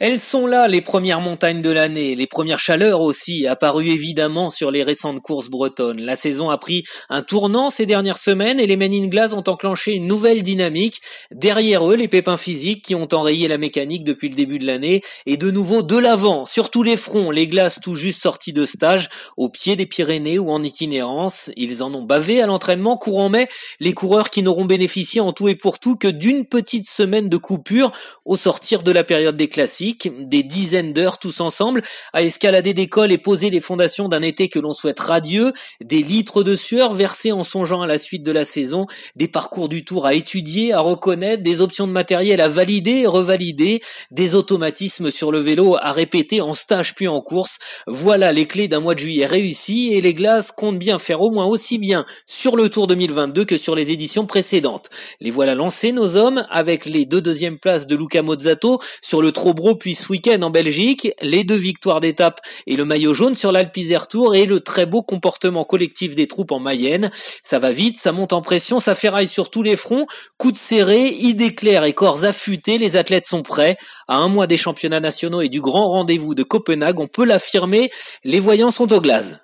Elles sont là, les premières montagnes de l'année, les premières chaleurs aussi, apparues évidemment sur les récentes courses bretonnes. La saison a pris un tournant ces dernières semaines et les Men in ont enclenché une nouvelle dynamique. Derrière eux, les pépins physiques qui ont enrayé la mécanique depuis le début de l'année et de nouveau de l'avant, sur tous les fronts, les glaces tout juste sorties de stage, au pied des Pyrénées ou en itinérance. Ils en ont bavé à l'entraînement courant mai, les coureurs qui n'auront bénéficié en tout et pour tout que d'une petite semaine de coupure au sortir de la période des classiques des dizaines d'heures tous ensemble, à escalader des cols et poser les fondations d'un été que l'on souhaite radieux, des litres de sueur versés en songeant à la suite de la saison, des parcours du tour à étudier, à reconnaître, des options de matériel à valider et revalider, des automatismes sur le vélo à répéter en stage puis en course. Voilà les clés d'un mois de juillet réussi et les glaces comptent bien faire au moins aussi bien sur le Tour 2022 que sur les éditions précédentes. Les voilà lancés nos hommes avec les deux deuxièmes places de Luca Mozzato sur le Trobro puis ce week-end en Belgique, les deux victoires d'étape et le maillot jaune sur l'Alpizère Tour et le très beau comportement collectif des troupes en Mayenne. Ça va vite, ça monte en pression, ça ferraille sur tous les fronts, coups de serré, idées claires et corps affûtés, les athlètes sont prêts. À un mois des championnats nationaux et du grand rendez-vous de Copenhague, on peut l'affirmer, les voyants sont au glace.